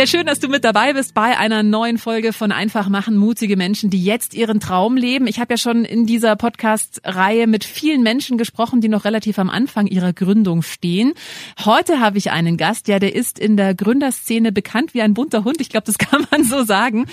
Ja, schön, dass du mit dabei bist bei einer neuen Folge von Einfach machen, mutige Menschen, die jetzt ihren Traum leben. Ich habe ja schon in dieser Podcast-Reihe mit vielen Menschen gesprochen, die noch relativ am Anfang ihrer Gründung stehen. Heute habe ich einen Gast, ja, der ist in der Gründerszene bekannt wie ein bunter Hund. Ich glaube, das kann man so sagen.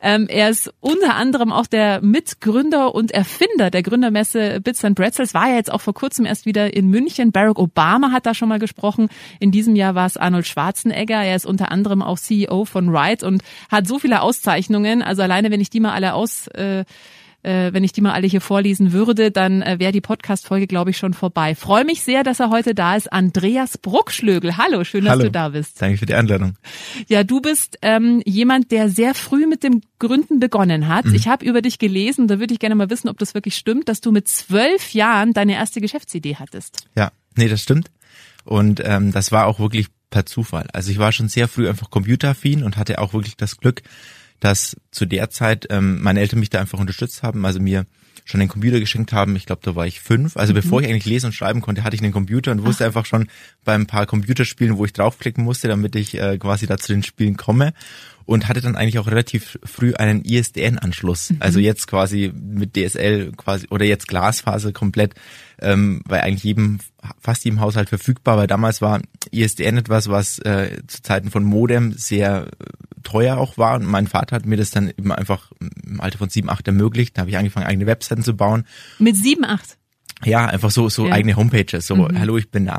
Ähm, er ist unter anderem auch der Mitgründer und Erfinder der Gründermesse Bits and Pretzels. War ja jetzt auch vor kurzem erst wieder in München. Barack Obama hat da schon mal gesprochen. In diesem Jahr war es Arnold Schwarzenegger. Er ist unter anderem auch von Wright und hat so viele Auszeichnungen. Also alleine, wenn ich die mal alle aus äh, äh, wenn ich die mal alle hier vorlesen würde, dann äh, wäre die Podcast-Folge, glaube ich, schon vorbei. Freue mich sehr, dass er heute da ist. Andreas Bruckschlögel. Hallo, schön, dass Hallo. du da bist. Danke für die Einladung. Ja, du bist ähm, jemand, der sehr früh mit dem Gründen begonnen hat. Mhm. Ich habe über dich gelesen, da würde ich gerne mal wissen, ob das wirklich stimmt, dass du mit zwölf Jahren deine erste Geschäftsidee hattest. Ja, nee, das stimmt. Und ähm, das war auch wirklich per Zufall. Also ich war schon sehr früh einfach computeraffin und hatte auch wirklich das Glück, dass zu der Zeit ähm, meine Eltern mich da einfach unterstützt haben, also mir schon den Computer geschenkt haben. Ich glaube, da war ich fünf. Also bevor ich eigentlich lesen und schreiben konnte, hatte ich einen Computer und wusste einfach schon bei ein paar Computerspielen, wo ich draufklicken musste, damit ich äh, quasi da zu den Spielen komme. Und hatte dann eigentlich auch relativ früh einen ISDN-Anschluss. Also jetzt quasi mit DSL quasi oder jetzt Glasfaser komplett, ähm, bei eigentlich jedem, fast jedem Haushalt verfügbar, weil damals war ISDN etwas, was äh, zu Zeiten von Modem sehr äh, teuer auch war. Und mein Vater hat mir das dann eben einfach im Alter von sieben, acht ermöglicht. Da habe ich angefangen, eigene Webseiten zu bauen. Mit sieben, acht. Ja, einfach so so Ja. eigene Homepages. So, Mhm. hallo, ich bin äh,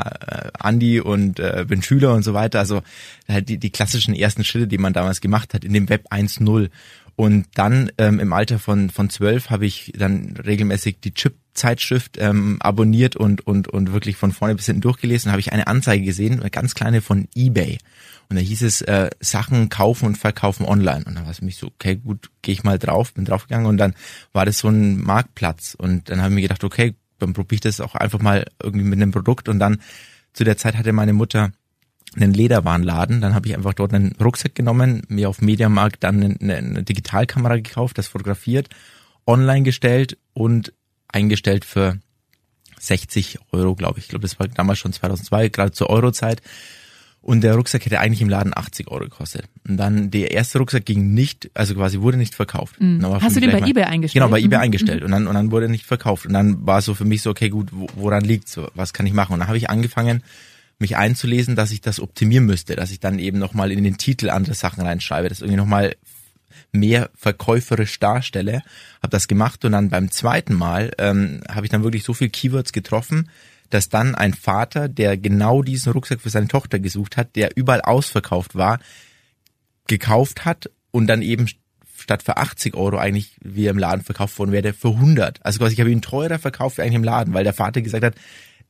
Andi und äh, bin Schüler und so weiter. Also halt die, die klassischen ersten Schritte, die man damals gemacht hat in dem Web 1.0. Und dann ähm, im Alter von von zwölf habe ich dann regelmäßig die Chip-Zeitschrift ähm, abonniert und und und wirklich von vorne bis hinten durchgelesen. Habe ich eine Anzeige gesehen, eine ganz kleine von eBay. Und da hieß es äh, Sachen kaufen und verkaufen online. Und dann war es mich so, okay, gut, gehe ich mal drauf, bin draufgegangen und dann war das so ein Marktplatz. Und dann habe ich mir gedacht, okay, dann probiere ich das auch einfach mal irgendwie mit einem Produkt. Und dann zu der Zeit hatte meine Mutter einen Lederwarenladen. Dann habe ich einfach dort einen Rucksack genommen, mir auf Mediamarkt dann eine, eine Digitalkamera gekauft, das fotografiert, online gestellt und eingestellt für 60 Euro, glaube ich. Ich glaube, das war damals schon 2002, gerade zur Eurozeit. Und der Rucksack hätte eigentlich im Laden 80 Euro gekostet. Und dann der erste Rucksack ging nicht, also quasi wurde nicht verkauft. Für Hast du den bei mal- eBay eingestellt? Genau, bei eBay Mhm. eingestellt. Und dann, und dann wurde er nicht verkauft. Und dann war es so für mich so, okay, gut, wo- woran liegt's? So, Was kann ich machen? Und dann habe ich angefangen, mich einzulesen, dass ich das optimieren müsste, dass ich dann eben nochmal in den Titel andere Sachen reinschreibe, das irgendwie nochmal mehr verkäuferisch darstelle. Habe das gemacht und dann beim zweiten Mal ähm, habe ich dann wirklich so viel Keywords getroffen, dass dann ein Vater, der genau diesen Rucksack für seine Tochter gesucht hat, der überall ausverkauft war, gekauft hat und dann eben statt für 80 Euro eigentlich, wie er im Laden verkauft worden wäre, für 100. Also quasi, ich habe ihn teurer verkauft wie eigentlich im Laden, weil der Vater gesagt hat,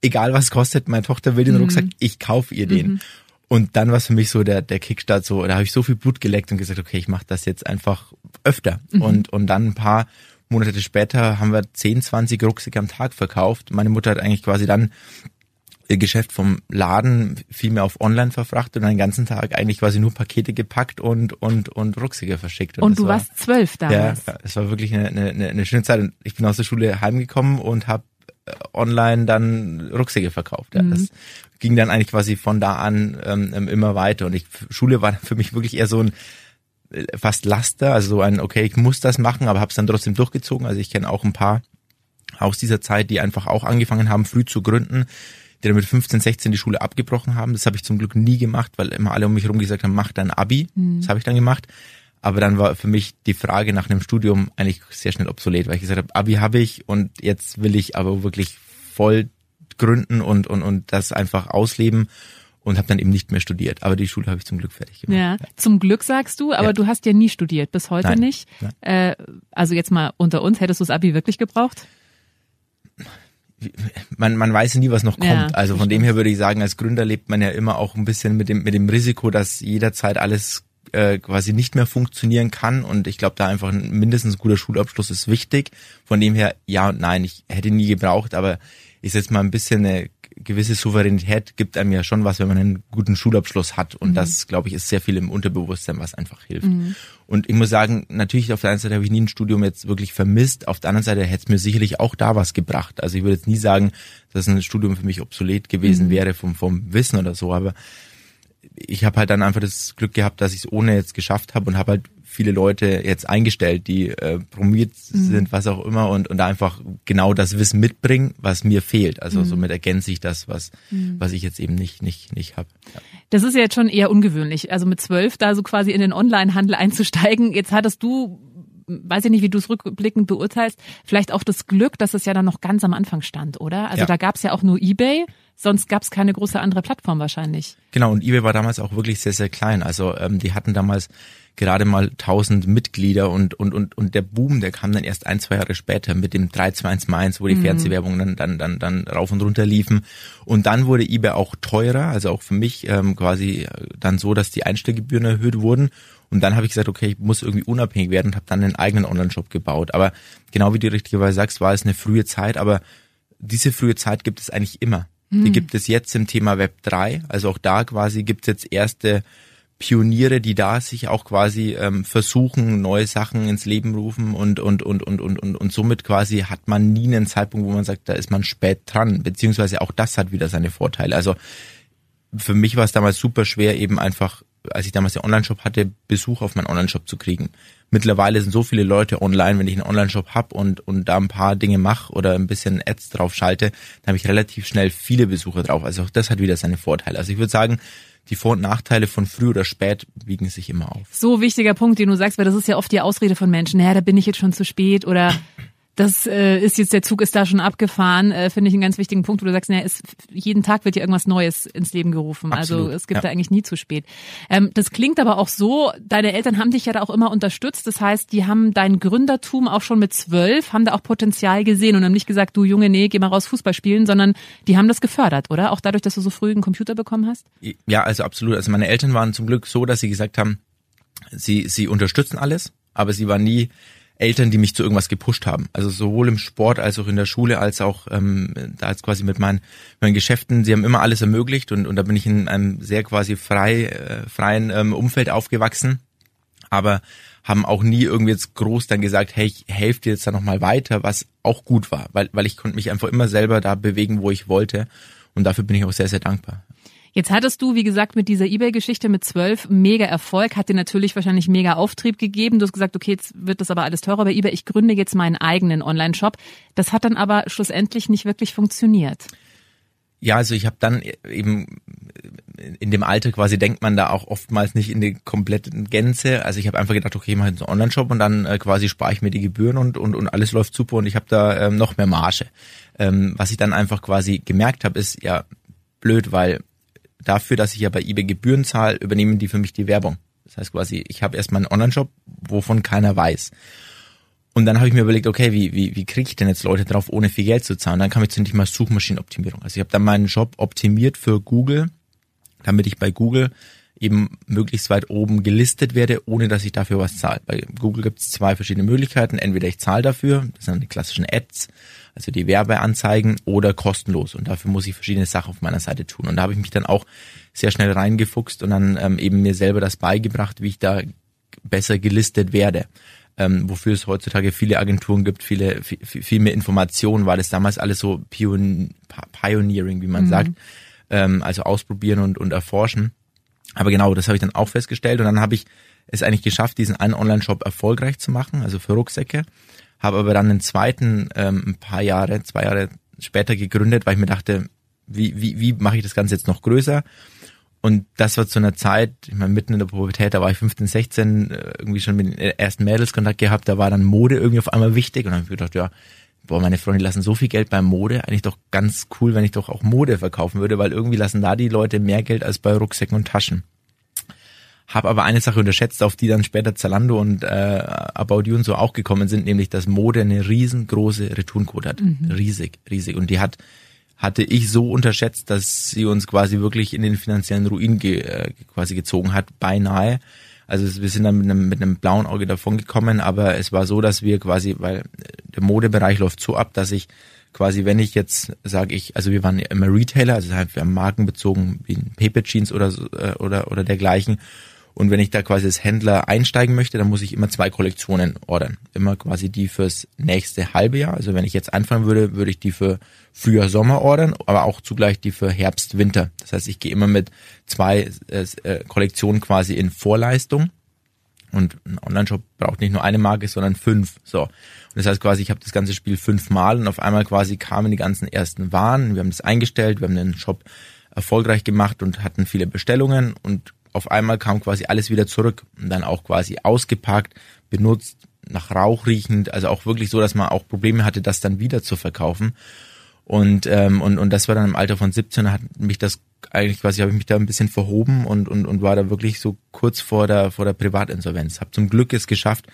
egal was kostet, meine Tochter will den Rucksack, ich kaufe ihr den. Und dann war es für mich so der, der Kickstart so, da habe ich so viel Blut geleckt und gesagt, okay, ich mache das jetzt einfach öfter. Und, und dann ein paar Monate später haben wir 10, 20 Rucksäcke am Tag verkauft. Meine Mutter hat eigentlich quasi dann ihr Geschäft vom Laden viel mehr auf online verfrachtet und den ganzen Tag eigentlich quasi nur Pakete gepackt und, und, und Rucksäcke verschickt. Und das du war, warst zwölf damals. ja, es war wirklich eine, eine, eine schöne Zeit. Und ich bin aus der Schule heimgekommen und habe online dann Rucksäcke verkauft. Ja. Das ging dann eigentlich quasi von da an ähm, immer weiter. Und ich, Schule war für mich wirklich eher so ein äh, fast Laster, also so ein, okay, ich muss das machen, aber habe es dann trotzdem durchgezogen. Also ich kenne auch ein paar aus dieser Zeit, die einfach auch angefangen haben, früh zu gründen, die dann mit 15, 16 die Schule abgebrochen haben. Das habe ich zum Glück nie gemacht, weil immer alle um mich herum gesagt haben, mach dein Abi. Mhm. Das habe ich dann gemacht. Aber dann war für mich die Frage nach einem Studium eigentlich sehr schnell obsolet, weil ich gesagt habe, Abi habe ich und jetzt will ich aber wirklich voll gründen und, und, und das einfach ausleben und habe dann eben nicht mehr studiert. Aber die Schule habe ich zum Glück fertig gemacht. Ja, ja. zum Glück sagst du, aber ja. du hast ja nie studiert, bis heute Nein. nicht. Nein. Äh, also jetzt mal unter uns, hättest du das Abi wirklich gebraucht? Man, man weiß nie, was noch kommt. Ja, also von dem her würde ich sagen, als Gründer lebt man ja immer auch ein bisschen mit dem, mit dem Risiko, dass jederzeit alles äh, quasi nicht mehr funktionieren kann. Und ich glaube, da einfach ein mindestens guter Schulabschluss ist wichtig. Von dem her, ja und nein, ich hätte nie gebraucht, aber ich setze mal ein bisschen eine gewisse Souveränität gibt einem ja schon was, wenn man einen guten Schulabschluss hat. Und mhm. das, glaube ich, ist sehr viel im Unterbewusstsein, was einfach hilft. Mhm. Und ich muss sagen, natürlich auf der einen Seite habe ich nie ein Studium jetzt wirklich vermisst. Auf der anderen Seite hätte es mir sicherlich auch da was gebracht. Also ich würde jetzt nie sagen, dass ein Studium für mich obsolet gewesen mhm. wäre vom, vom Wissen oder so. Aber ich habe halt dann einfach das Glück gehabt, dass ich es ohne jetzt geschafft habe und habe halt viele Leute jetzt eingestellt, die äh, promoviert mhm. sind, was auch immer, und, und einfach genau das Wissen mitbringen, was mir fehlt. Also mhm. somit ergänze ich das, was, mhm. was ich jetzt eben nicht, nicht, nicht habe. Ja. Das ist ja jetzt schon eher ungewöhnlich. Also mit zwölf da so quasi in den Online-Handel einzusteigen. Jetzt hattest du weiß ich nicht, wie du es rückblickend beurteilst, vielleicht auch das Glück, dass es ja dann noch ganz am Anfang stand, oder? Also ja. da gab es ja auch nur eBay, sonst gab es keine große andere Plattform wahrscheinlich. Genau, und eBay war damals auch wirklich sehr, sehr klein. Also ähm, die hatten damals gerade mal 1000 Mitglieder und, und, und, und der Boom, der kam dann erst ein, zwei Jahre später mit dem 3211, wo die mhm. Fernsehwerbungen dann, dann, dann, dann rauf und runter liefen. Und dann wurde eBay auch teurer, also auch für mich ähm, quasi äh, dann so, dass die Einstellgebühren erhöht wurden. Und dann habe ich gesagt, okay, ich muss irgendwie unabhängig werden und habe dann einen eigenen Online-Shop gebaut. Aber genau wie du richtigerweise sagst, war es eine frühe Zeit, aber diese frühe Zeit gibt es eigentlich immer. Mhm. Die gibt es jetzt im Thema Web 3. Also auch da quasi gibt es jetzt erste Pioniere, die da sich auch quasi ähm, versuchen, neue Sachen ins Leben rufen und, und, und, und, und, und, und somit quasi hat man nie einen Zeitpunkt, wo man sagt, da ist man spät dran, beziehungsweise auch das hat wieder seine Vorteile. Also für mich war es damals super schwer, eben einfach, als ich damals den Online-Shop hatte, Besuch auf meinen Online-Shop zu kriegen. Mittlerweile sind so viele Leute online, wenn ich einen Online-Shop hab und, und da ein paar Dinge mache oder ein bisschen Ads drauf schalte, dann habe ich relativ schnell viele Besucher drauf. Also auch das hat wieder seine Vorteile. Also ich würde sagen, die Vor- und Nachteile von früh oder spät wiegen sich immer auf. So wichtiger Punkt, den du sagst, weil das ist ja oft die Ausrede von Menschen. Naja, da bin ich jetzt schon zu spät oder das äh, ist jetzt, der Zug ist da schon abgefahren, äh, finde ich einen ganz wichtigen Punkt, wo du sagst, naja, ist, jeden Tag wird ja irgendwas Neues ins Leben gerufen. Also Absolut, also es gibt ja. da eigentlich nie zu spät. Ähm, das klingt aber auch so, deine Eltern haben dich ja da auch immer unterstützt. Das heißt, die haben dein Gründertum auch schon mit zwölf, haben da auch Potenzial gesehen und haben nicht gesagt, du Junge, nee, geh mal raus Fußball spielen, sondern die haben das gefördert, oder? Auch dadurch, dass du so früh einen Computer bekommen hast? Ja, also absolut. Also meine Eltern waren zum Glück so, dass sie gesagt haben, sie, sie unterstützen alles, aber sie waren nie Eltern, die mich zu irgendwas gepusht haben. Also sowohl im Sport als auch in der Schule, als auch ähm, da als quasi mit meinen, meinen Geschäften. Sie haben immer alles ermöglicht und, und da bin ich in einem sehr quasi frei, äh, freien ähm, Umfeld aufgewachsen. Aber haben auch nie irgendwie jetzt groß dann gesagt, hey, ich helfe dir jetzt da nochmal weiter, was auch gut war, weil, weil ich konnte mich einfach immer selber da bewegen, wo ich wollte. Und dafür bin ich auch sehr, sehr dankbar. Jetzt hattest du, wie gesagt, mit dieser Ebay-Geschichte mit zwölf mega Erfolg, hat dir natürlich wahrscheinlich mega Auftrieb gegeben. Du hast gesagt, okay, jetzt wird das aber alles teurer bei Ebay. Ich gründe jetzt meinen eigenen Online-Shop. Das hat dann aber schlussendlich nicht wirklich funktioniert. Ja, also ich habe dann eben in dem Alter quasi denkt man da auch oftmals nicht in die komplette Gänze. Also ich habe einfach gedacht, okay, ich mache jetzt einen Online-Shop und dann äh, quasi spare ich mir die Gebühren und, und, und alles läuft super und ich habe da ähm, noch mehr Marge. Ähm, was ich dann einfach quasi gemerkt habe, ist ja blöd, weil dafür, dass ich ja bei eBay Gebühren zahle, übernehmen die für mich die Werbung. Das heißt quasi, ich habe erstmal einen Online-Shop, wovon keiner weiß. Und dann habe ich mir überlegt, okay, wie, wie, wie kriege ich denn jetzt Leute drauf, ohne viel Geld zu zahlen? Dann kam ich zu Thema Suchmaschinenoptimierung. Also ich habe dann meinen Shop optimiert für Google, damit ich bei Google eben möglichst weit oben gelistet werde, ohne dass ich dafür was zahle. Bei Google gibt es zwei verschiedene Möglichkeiten. Entweder ich zahle dafür, das sind die klassischen Ads, also die Werbeanzeigen, oder kostenlos. Und dafür muss ich verschiedene Sachen auf meiner Seite tun. Und da habe ich mich dann auch sehr schnell reingefuchst und dann ähm, eben mir selber das beigebracht, wie ich da besser gelistet werde. Ähm, wofür es heutzutage viele Agenturen gibt, viele viel, viel mehr Informationen, weil das damals alles so Pion Pioneering, wie man mhm. sagt, ähm, also ausprobieren und, und erforschen. Aber genau, das habe ich dann auch festgestellt und dann habe ich es eigentlich geschafft, diesen einen Online-Shop erfolgreich zu machen, also für Rucksäcke. Habe aber dann den zweiten ähm, ein paar Jahre, zwei Jahre später gegründet, weil ich mir dachte, wie, wie, wie mache ich das Ganze jetzt noch größer? Und das war zu einer Zeit, ich meine, mitten in der Pubertät, da war ich 15, 16, äh, irgendwie schon mit den ersten Mädels Kontakt gehabt, da war dann Mode irgendwie auf einmal wichtig und dann habe ich gedacht, ja, boah, meine Freunde lassen so viel Geld beim Mode, eigentlich doch ganz cool, wenn ich doch auch Mode verkaufen würde, weil irgendwie lassen da die Leute mehr Geld als bei Rucksäcken und Taschen. Hab aber eine Sache unterschätzt, auf die dann später Zalando und äh, About You und so auch gekommen sind, nämlich dass Mode eine riesengroße Returnquote hat. Mhm. Riesig, riesig. Und die hat hatte ich so unterschätzt, dass sie uns quasi wirklich in den finanziellen Ruin ge, äh, quasi gezogen hat, beinahe. Also wir sind dann mit einem, mit einem blauen Auge davon gekommen, aber es war so, dass wir quasi, weil der Modebereich läuft so ab, dass ich quasi, wenn ich jetzt sage ich, also wir waren immer Retailer, also halt wir haben Marken bezogen wie Paper Jeans oder äh, oder oder dergleichen. Und wenn ich da quasi als Händler einsteigen möchte, dann muss ich immer zwei Kollektionen ordern. Immer quasi die fürs nächste halbe Jahr. Also wenn ich jetzt anfangen würde, würde ich die für Frühjahr, Sommer ordern, aber auch zugleich die für Herbst, Winter. Das heißt, ich gehe immer mit zwei äh, äh, Kollektionen quasi in Vorleistung. Und ein Online-Shop braucht nicht nur eine Marke, sondern fünf. So. Und das heißt quasi, ich habe das ganze Spiel fünfmal und auf einmal quasi kamen die ganzen ersten Waren. Wir haben das eingestellt, wir haben den Shop erfolgreich gemacht und hatten viele Bestellungen und auf einmal kam quasi alles wieder zurück und dann auch quasi ausgepackt, benutzt, nach Rauch riechend, also auch wirklich so, dass man auch Probleme hatte, das dann wieder zu verkaufen. Und, ähm, und, und das war dann im Alter von 17, hat mich das eigentlich quasi, habe ich mich da ein bisschen verhoben und, und, und war da wirklich so kurz vor der, vor der Privatinsolvenz. Habe zum Glück es geschafft,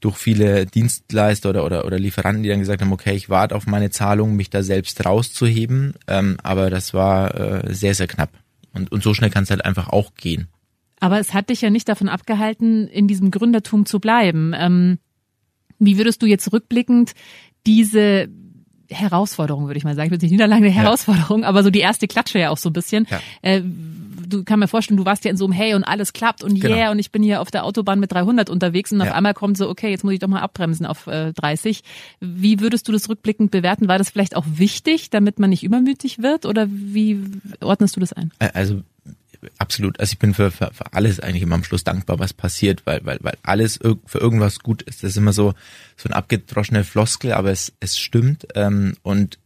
durch viele Dienstleister oder, oder, oder Lieferanten, die dann gesagt haben, okay, ich warte auf meine Zahlung, mich da selbst rauszuheben. Ähm, aber das war äh, sehr, sehr knapp. Und, und so schnell kann es halt einfach auch gehen. Aber es hat dich ja nicht davon abgehalten, in diesem Gründertum zu bleiben. Ähm, wie würdest du jetzt rückblickend diese Herausforderung, würde ich mal sagen, ich will nicht Niederlage, eine Herausforderung, ja. aber so die erste Klatsche ja auch so ein bisschen. Ja. Äh, du kann mir vorstellen, du warst ja in so einem Hey und alles klappt und genau. yeah und ich bin hier auf der Autobahn mit 300 unterwegs und ja. auf einmal kommt so, okay, jetzt muss ich doch mal abbremsen auf äh, 30. Wie würdest du das rückblickend bewerten? War das vielleicht auch wichtig, damit man nicht übermütig wird oder wie ordnest du das ein? Also absolut. Also ich bin für, für, für alles eigentlich immer am Schluss dankbar, was passiert, weil, weil, weil alles für irgendwas gut ist. Das ist immer so, so ein abgedroschene Floskel, aber es, es stimmt. Ähm, und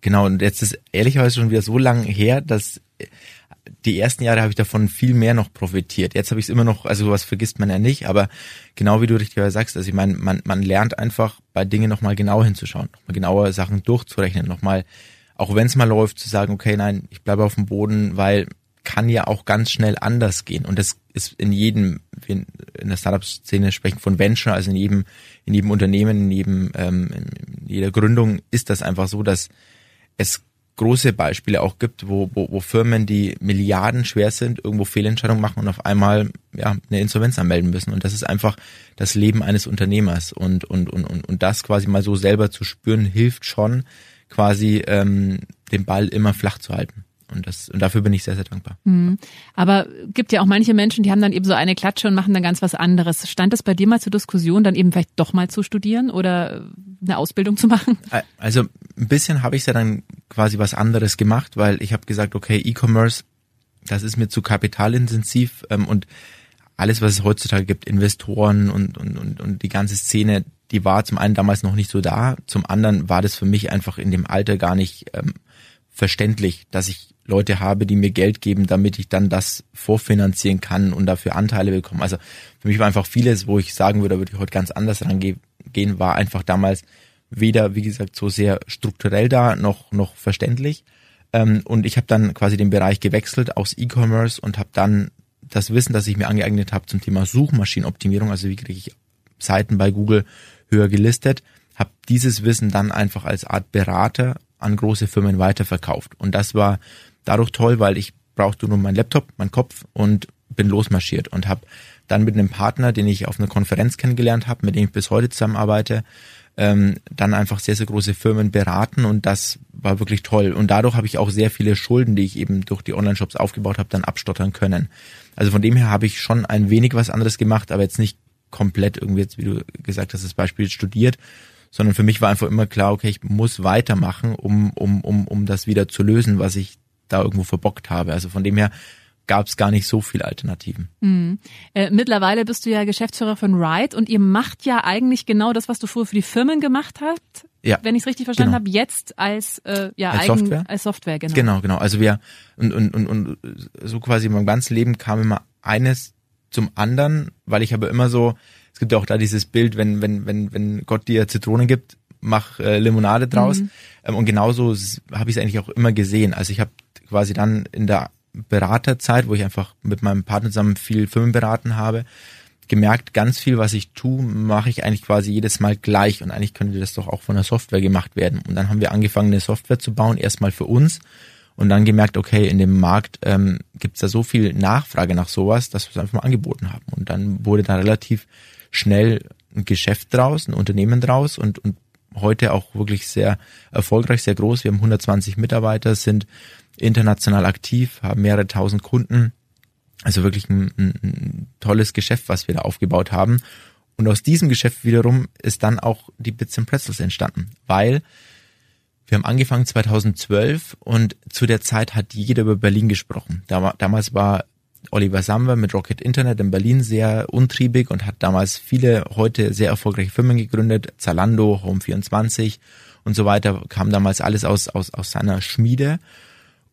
genau, und jetzt ist ehrlicherweise schon wieder so lang her, dass die ersten Jahre habe ich davon viel mehr noch profitiert. Jetzt habe ich es immer noch, also was vergisst man ja nicht, aber genau wie du richtig sagst, also ich meine, man, man lernt einfach bei Dingen nochmal genau hinzuschauen, nochmal genauer Sachen durchzurechnen, nochmal, auch wenn es mal läuft, zu sagen, okay, nein, ich bleibe auf dem Boden, weil kann ja auch ganz schnell anders gehen. Und das ist in jedem, in der Startup-Szene sprechen von Venture, also in jedem, in jedem Unternehmen, in jedem, ähm, in jeder Gründung ist das einfach so, dass es große Beispiele auch gibt, wo, wo, wo Firmen, die Milliarden schwer sind, irgendwo Fehlentscheidungen machen und auf einmal ja, eine Insolvenz anmelden müssen. Und das ist einfach das Leben eines Unternehmers. Und, und, und, und, und das quasi mal so selber zu spüren, hilft schon, quasi ähm, den Ball immer flach zu halten. Und, das, und dafür bin ich sehr, sehr dankbar. Mhm. Aber gibt ja auch manche Menschen, die haben dann eben so eine Klatsche und machen dann ganz was anderes. Stand es bei dir mal zur Diskussion, dann eben vielleicht doch mal zu studieren oder eine Ausbildung zu machen? Also ein bisschen habe ich ja dann quasi was anderes gemacht, weil ich habe gesagt, okay, E-Commerce, das ist mir zu kapitalintensiv ähm, und alles, was es heutzutage gibt, Investoren und, und, und, und die ganze Szene, die war zum einen damals noch nicht so da, zum anderen war das für mich einfach in dem Alter gar nicht ähm, verständlich, dass ich Leute habe, die mir Geld geben, damit ich dann das vorfinanzieren kann und dafür Anteile bekomme. Also für mich war einfach vieles, wo ich sagen würde, da würde ich heute ganz anders rangehen, war einfach damals weder, wie gesagt, so sehr strukturell da, noch, noch verständlich. Ähm, und ich habe dann quasi den Bereich gewechselt aus E-Commerce und habe dann das Wissen, das ich mir angeeignet habe zum Thema Suchmaschinenoptimierung, also wie kriege ich Seiten bei Google höher gelistet, habe dieses Wissen dann einfach als Art Berater an große Firmen weiterverkauft. Und das war dadurch toll, weil ich brauchte nur meinen Laptop, meinen Kopf und bin losmarschiert und habe dann mit einem Partner, den ich auf einer Konferenz kennengelernt habe, mit dem ich bis heute zusammenarbeite, ähm, dann einfach sehr, sehr große Firmen beraten und das war wirklich toll. Und dadurch habe ich auch sehr viele Schulden, die ich eben durch die Online-Shops aufgebaut habe, dann abstottern können. Also von dem her habe ich schon ein wenig was anderes gemacht, aber jetzt nicht komplett irgendwie jetzt, wie du gesagt hast, das Beispiel studiert, sondern für mich war einfach immer klar, okay, ich muss weitermachen, um, um, um, um das wieder zu lösen, was ich da irgendwo verbockt habe. Also von dem her gab es gar nicht so viele Alternativen. Mhm. Äh, mittlerweile bist du ja Geschäftsführer von Ride und ihr macht ja eigentlich genau das, was du früher für die Firmen gemacht hast, Ja, wenn ich es richtig verstanden genau. habe, jetzt als äh, ja Als eigen, Software? als Software genau. Genau, genau. Also wir und, und, und, und so quasi in meinem ganzen Leben kam immer eines zum anderen, weil ich aber immer so, es gibt ja auch da dieses Bild, wenn, wenn, wenn, wenn Gott dir Zitronen gibt, mach äh, Limonade draus. Mhm. Ähm, und genauso habe ich es eigentlich auch immer gesehen. Also ich habe quasi dann in der Beraterzeit, wo ich einfach mit meinem Partner zusammen viel Firmen beraten habe, gemerkt, ganz viel, was ich tue, mache ich eigentlich quasi jedes Mal gleich und eigentlich könnte das doch auch von der Software gemacht werden. Und dann haben wir angefangen, eine Software zu bauen, erstmal für uns und dann gemerkt, okay, in dem Markt ähm, gibt es da so viel Nachfrage nach sowas, dass wir es einfach mal angeboten haben. Und dann wurde da relativ schnell ein Geschäft draus, ein Unternehmen draus und, und heute auch wirklich sehr erfolgreich, sehr groß. Wir haben 120 Mitarbeiter, sind international aktiv, haben mehrere tausend Kunden. Also wirklich ein, ein, ein tolles Geschäft, was wir da aufgebaut haben. Und aus diesem Geschäft wiederum ist dann auch die Bits and Pretzels entstanden, weil wir haben angefangen 2012 und zu der Zeit hat jeder über Berlin gesprochen. Dam- Damals war Oliver Samwer mit Rocket Internet in Berlin sehr untriebig und hat damals viele heute sehr erfolgreiche Firmen gegründet. Zalando, Home24 und so weiter kam damals alles aus, aus, aus seiner Schmiede.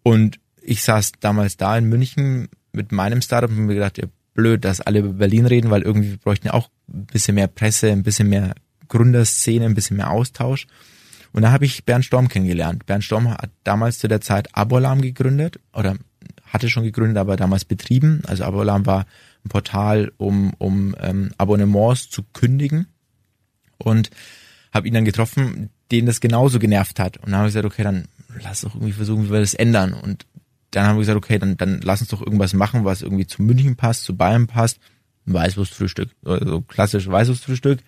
Und ich saß damals da in München mit meinem Startup und mir gedacht, ja, blöd, dass alle über Berlin reden, weil irgendwie wir bräuchten ja auch ein bisschen mehr Presse, ein bisschen mehr Gründerszene, ein bisschen mehr Austausch. Und da habe ich Bernd Storm kennengelernt. Bernd Storm hat damals zu der Zeit Abolam gegründet oder hatte schon gegründet, aber damals betrieben. Also Abolam war ein Portal, um, um ähm, Abonnements zu kündigen. Und habe ihn dann getroffen, den das genauso genervt hat. Und dann habe ich gesagt, okay, dann lass doch irgendwie versuchen, wie wir das ändern. Und dann haben wir gesagt, okay, dann, dann lass uns doch irgendwas machen, was irgendwie zu München passt, zu Bayern passt. Ein Weißwurstfrühstück, also klassisch Weißwurstfrühstück.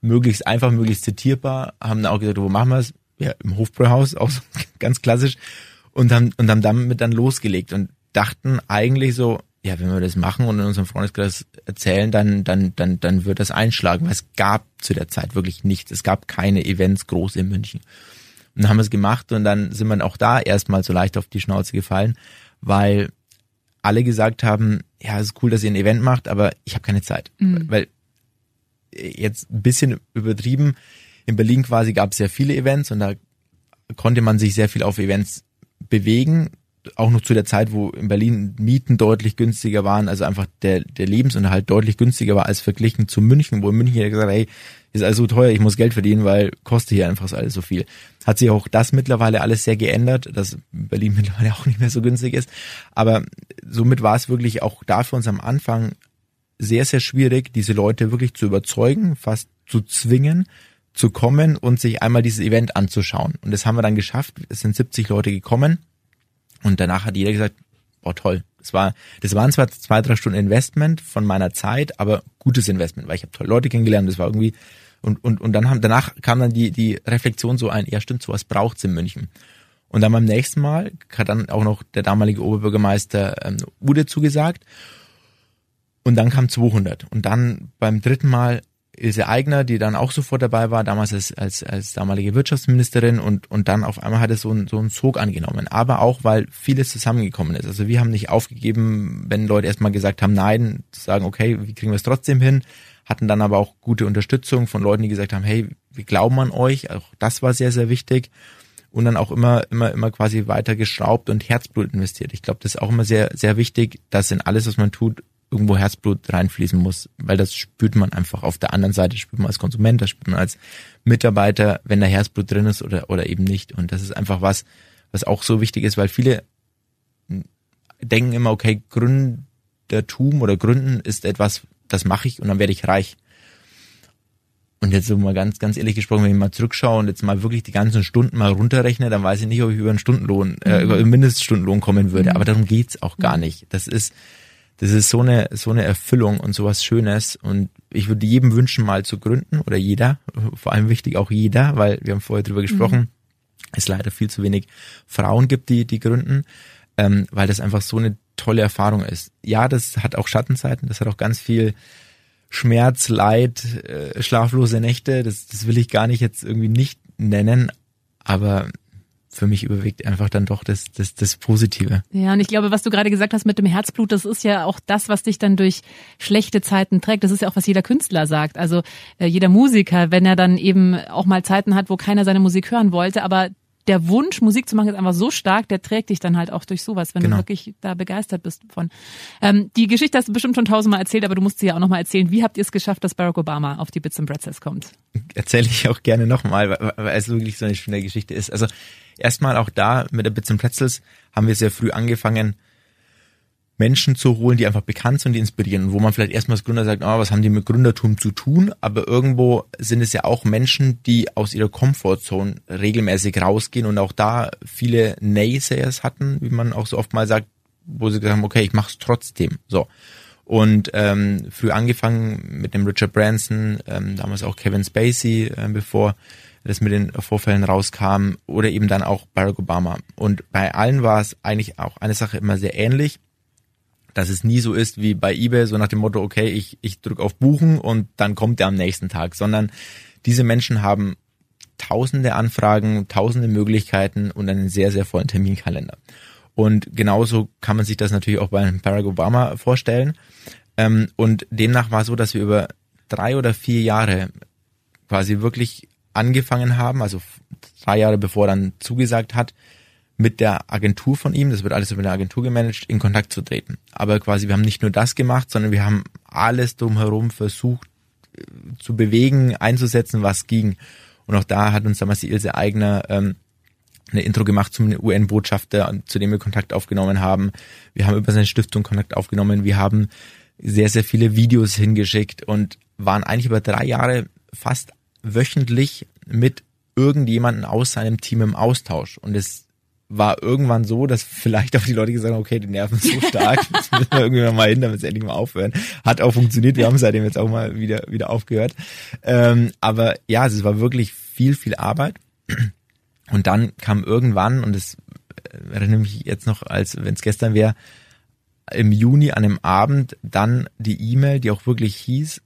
Möglichst einfach, möglichst zitierbar. Haben dann auch gesagt, wo machen wir es? Ja, im Hofbräuhaus, auch so ganz klassisch. Und haben, und haben damit dann losgelegt und dachten eigentlich so, ja, wenn wir das machen und in unserem Freundeskreis erzählen, dann, dann, dann, dann wird das einschlagen, weil es gab zu der Zeit wirklich nichts. Es gab keine Events groß in München. Und dann haben wir es gemacht und dann sind wir auch da erstmal so leicht auf die Schnauze gefallen, weil alle gesagt haben, ja, es ist cool, dass ihr ein Event macht, aber ich habe keine Zeit. Weil jetzt ein bisschen übertrieben, in Berlin quasi gab es sehr viele Events und da konnte man sich sehr viel auf Events bewegen, auch noch zu der Zeit, wo in Berlin Mieten deutlich günstiger waren, also einfach der, der Lebensunterhalt deutlich günstiger war als verglichen zu München, wo in München jeder gesagt hat, hey, ist alles so teuer, ich muss Geld verdienen, weil kostet hier einfach alles so viel. Hat sich auch das mittlerweile alles sehr geändert, dass Berlin mittlerweile auch nicht mehr so günstig ist. Aber somit war es wirklich auch da für uns am Anfang sehr, sehr schwierig, diese Leute wirklich zu überzeugen, fast zu zwingen, zu kommen und sich einmal dieses Event anzuschauen. Und das haben wir dann geschafft. Es sind 70 Leute gekommen und danach hat jeder gesagt, boah toll. Das war, das waren zwar zwei, drei Stunden Investment von meiner Zeit, aber gutes Investment, weil ich habe tolle Leute kennengelernt. Das war irgendwie und und und dann haben danach kam dann die die Reflexion so ein, ja stimmt, sowas braucht's in München. Und dann beim nächsten Mal hat dann auch noch der damalige Oberbürgermeister ähm, Ude zugesagt. Und dann kam 200. Und dann beim dritten Mal Ilse Aigner, die dann auch sofort dabei war, damals als, als, als damalige Wirtschaftsministerin und, und dann auf einmal hat es so einen so einen Sog angenommen. Aber auch, weil vieles zusammengekommen ist. Also wir haben nicht aufgegeben, wenn Leute erstmal gesagt haben, nein, zu sagen, okay, wie kriegen wir es trotzdem hin? Hatten dann aber auch gute Unterstützung von Leuten, die gesagt haben, hey, wir glauben an euch. Auch das war sehr, sehr wichtig. Und dann auch immer, immer, immer quasi weiter geschraubt und Herzblut investiert. Ich glaube, das ist auch immer sehr, sehr wichtig, dass in alles, was man tut, irgendwo Herzblut reinfließen muss, weil das spürt man einfach auf der anderen Seite, spürt man als Konsument, das spürt man als Mitarbeiter, wenn da Herzblut drin ist oder, oder eben nicht. Und das ist einfach was, was auch so wichtig ist, weil viele denken immer, okay, Gründertum oder Gründen ist etwas, das mache ich und dann werde ich reich. Und jetzt so mal ganz, ganz ehrlich gesprochen, wenn ich mal zurückschaue und jetzt mal wirklich die ganzen Stunden mal runterrechne, dann weiß ich nicht, ob ich über einen Stundenlohn, äh, über einen Mindeststundenlohn kommen würde. Aber darum geht's auch gar nicht. Das ist, das ist so eine, so eine Erfüllung und sowas Schönes. Und ich würde jedem wünschen, mal zu gründen oder jeder, vor allem wichtig auch jeder, weil wir haben vorher drüber gesprochen, es leider viel zu wenig Frauen gibt, die, die gründen, ähm, weil das einfach so eine tolle Erfahrung ist. Ja, das hat auch Schattenzeiten, das hat auch ganz viel Schmerz, Leid, äh, schlaflose Nächte, das, das will ich gar nicht jetzt irgendwie nicht nennen, aber für mich überwiegt einfach dann doch das, das, das Positive. Ja, und ich glaube, was du gerade gesagt hast mit dem Herzblut, das ist ja auch das, was dich dann durch schlechte Zeiten trägt. Das ist ja auch, was jeder Künstler sagt. Also äh, jeder Musiker, wenn er dann eben auch mal Zeiten hat, wo keiner seine Musik hören wollte, aber der Wunsch, Musik zu machen, ist einfach so stark, der trägt dich dann halt auch durch sowas, wenn genau. du wirklich da begeistert bist von. Ähm, die Geschichte hast du bestimmt schon tausendmal erzählt, aber du musst sie ja auch nochmal erzählen. Wie habt ihr es geschafft, dass Barack Obama auf die Bits and Pretzels kommt? Erzähle ich auch gerne nochmal, weil, weil es wirklich so eine schöne Geschichte ist. Also erstmal auch da mit der Bits and Pretzels haben wir sehr früh angefangen, Menschen zu holen, die einfach bekannt sind, die inspirieren. Wo man vielleicht erstmal als Gründer sagt, oh, was haben die mit Gründertum zu tun? Aber irgendwo sind es ja auch Menschen, die aus ihrer Comfortzone regelmäßig rausgehen und auch da viele Naysayers hatten, wie man auch so oft mal sagt, wo sie gesagt haben, okay, ich mach's trotzdem. So. Und ähm, früh angefangen mit dem Richard Branson, ähm, damals auch Kevin Spacey, äh, bevor das mit den Vorfällen rauskam, oder eben dann auch Barack Obama. Und bei allen war es eigentlich auch eine Sache immer sehr ähnlich dass es nie so ist wie bei eBay, so nach dem Motto, okay, ich, ich drücke auf Buchen und dann kommt der am nächsten Tag, sondern diese Menschen haben tausende Anfragen, tausende Möglichkeiten und einen sehr, sehr vollen Terminkalender. Und genauso kann man sich das natürlich auch bei Barack Obama vorstellen. Ähm, und demnach war es so, dass wir über drei oder vier Jahre quasi wirklich angefangen haben, also drei Jahre bevor er dann zugesagt hat, mit der Agentur von ihm, das wird alles über eine Agentur gemanagt, in Kontakt zu treten. Aber quasi, wir haben nicht nur das gemacht, sondern wir haben alles drumherum versucht äh, zu bewegen, einzusetzen, was ging. Und auch da hat uns damals die Ilse Eigner ähm, eine Intro gemacht zum UN-Botschafter, zu dem wir Kontakt aufgenommen haben. Wir haben über seine Stiftung Kontakt aufgenommen. Wir haben sehr, sehr viele Videos hingeschickt und waren eigentlich über drei Jahre fast wöchentlich mit irgendjemanden aus seinem Team im Austausch. Und es war irgendwann so, dass vielleicht auch die Leute gesagt haben, okay, die Nerven sind so stark, das müssen wir irgendwie mal hin, damit es endlich mal aufhören. Hat auch funktioniert, wir haben seitdem jetzt auch mal wieder, wieder aufgehört. Ähm, aber ja, also es war wirklich viel, viel Arbeit. Und dann kam irgendwann, und das äh, erinnere mich jetzt noch, als wenn es gestern wäre, im Juni an einem Abend dann die E-Mail, die auch wirklich hieß,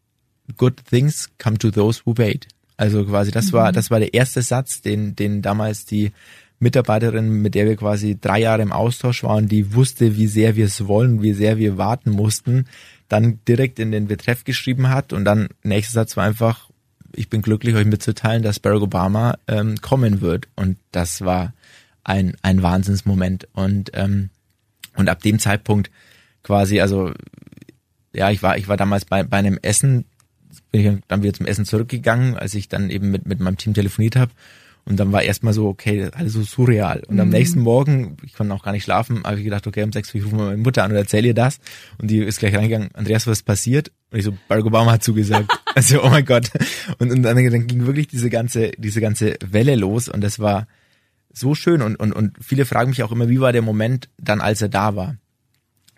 Good things come to those who wait. Also quasi, das war, mhm. das war der erste Satz, den, den damals die Mitarbeiterin, mit der wir quasi drei Jahre im Austausch waren, die wusste, wie sehr wir es wollen, wie sehr wir warten mussten, dann direkt in den Betreff geschrieben hat und dann nächster Satz war einfach, ich bin glücklich, euch mitzuteilen, dass Barack Obama ähm, kommen wird. Und das war ein, ein Wahnsinnsmoment. Und, ähm, und ab dem Zeitpunkt quasi, also ja, ich war, ich war damals bei, bei einem Essen, bin ich dann wieder zum Essen zurückgegangen, als ich dann eben mit, mit meinem Team telefoniert habe. Und dann war erstmal so, okay, alles so surreal. Und mhm. am nächsten Morgen, ich konnte auch gar nicht schlafen, habe ich gedacht, okay, um sechs Uhr rufen wir meine Mutter an und erzähle ihr das. Und die ist gleich reingegangen, Andreas, was ist passiert? Und ich so, Barack Obama hat zugesagt. also, oh mein Gott. Und, und dann, dann ging wirklich diese ganze, diese ganze Welle los und das war so schön. Und, und, und viele fragen mich auch immer, wie war der Moment dann, als er da war?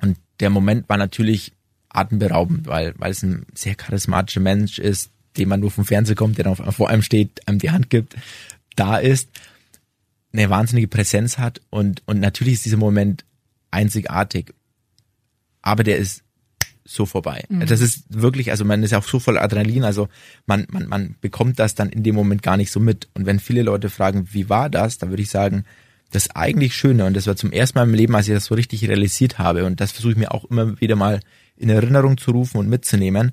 Und der Moment war natürlich atemberaubend, weil, weil es ein sehr charismatischer Mensch ist, dem man nur vom Fernsehen kommt, der dann vor einem steht, einem die Hand gibt, da ist, eine wahnsinnige Präsenz hat und, und natürlich ist dieser Moment einzigartig. Aber der ist so vorbei. Mhm. Das ist wirklich, also man ist ja auch so voll Adrenalin, also man, man, man bekommt das dann in dem Moment gar nicht so mit. Und wenn viele Leute fragen, wie war das, dann würde ich sagen, das eigentlich Schöne und das war zum ersten Mal im Leben, als ich das so richtig realisiert habe und das versuche ich mir auch immer wieder mal in Erinnerung zu rufen und mitzunehmen.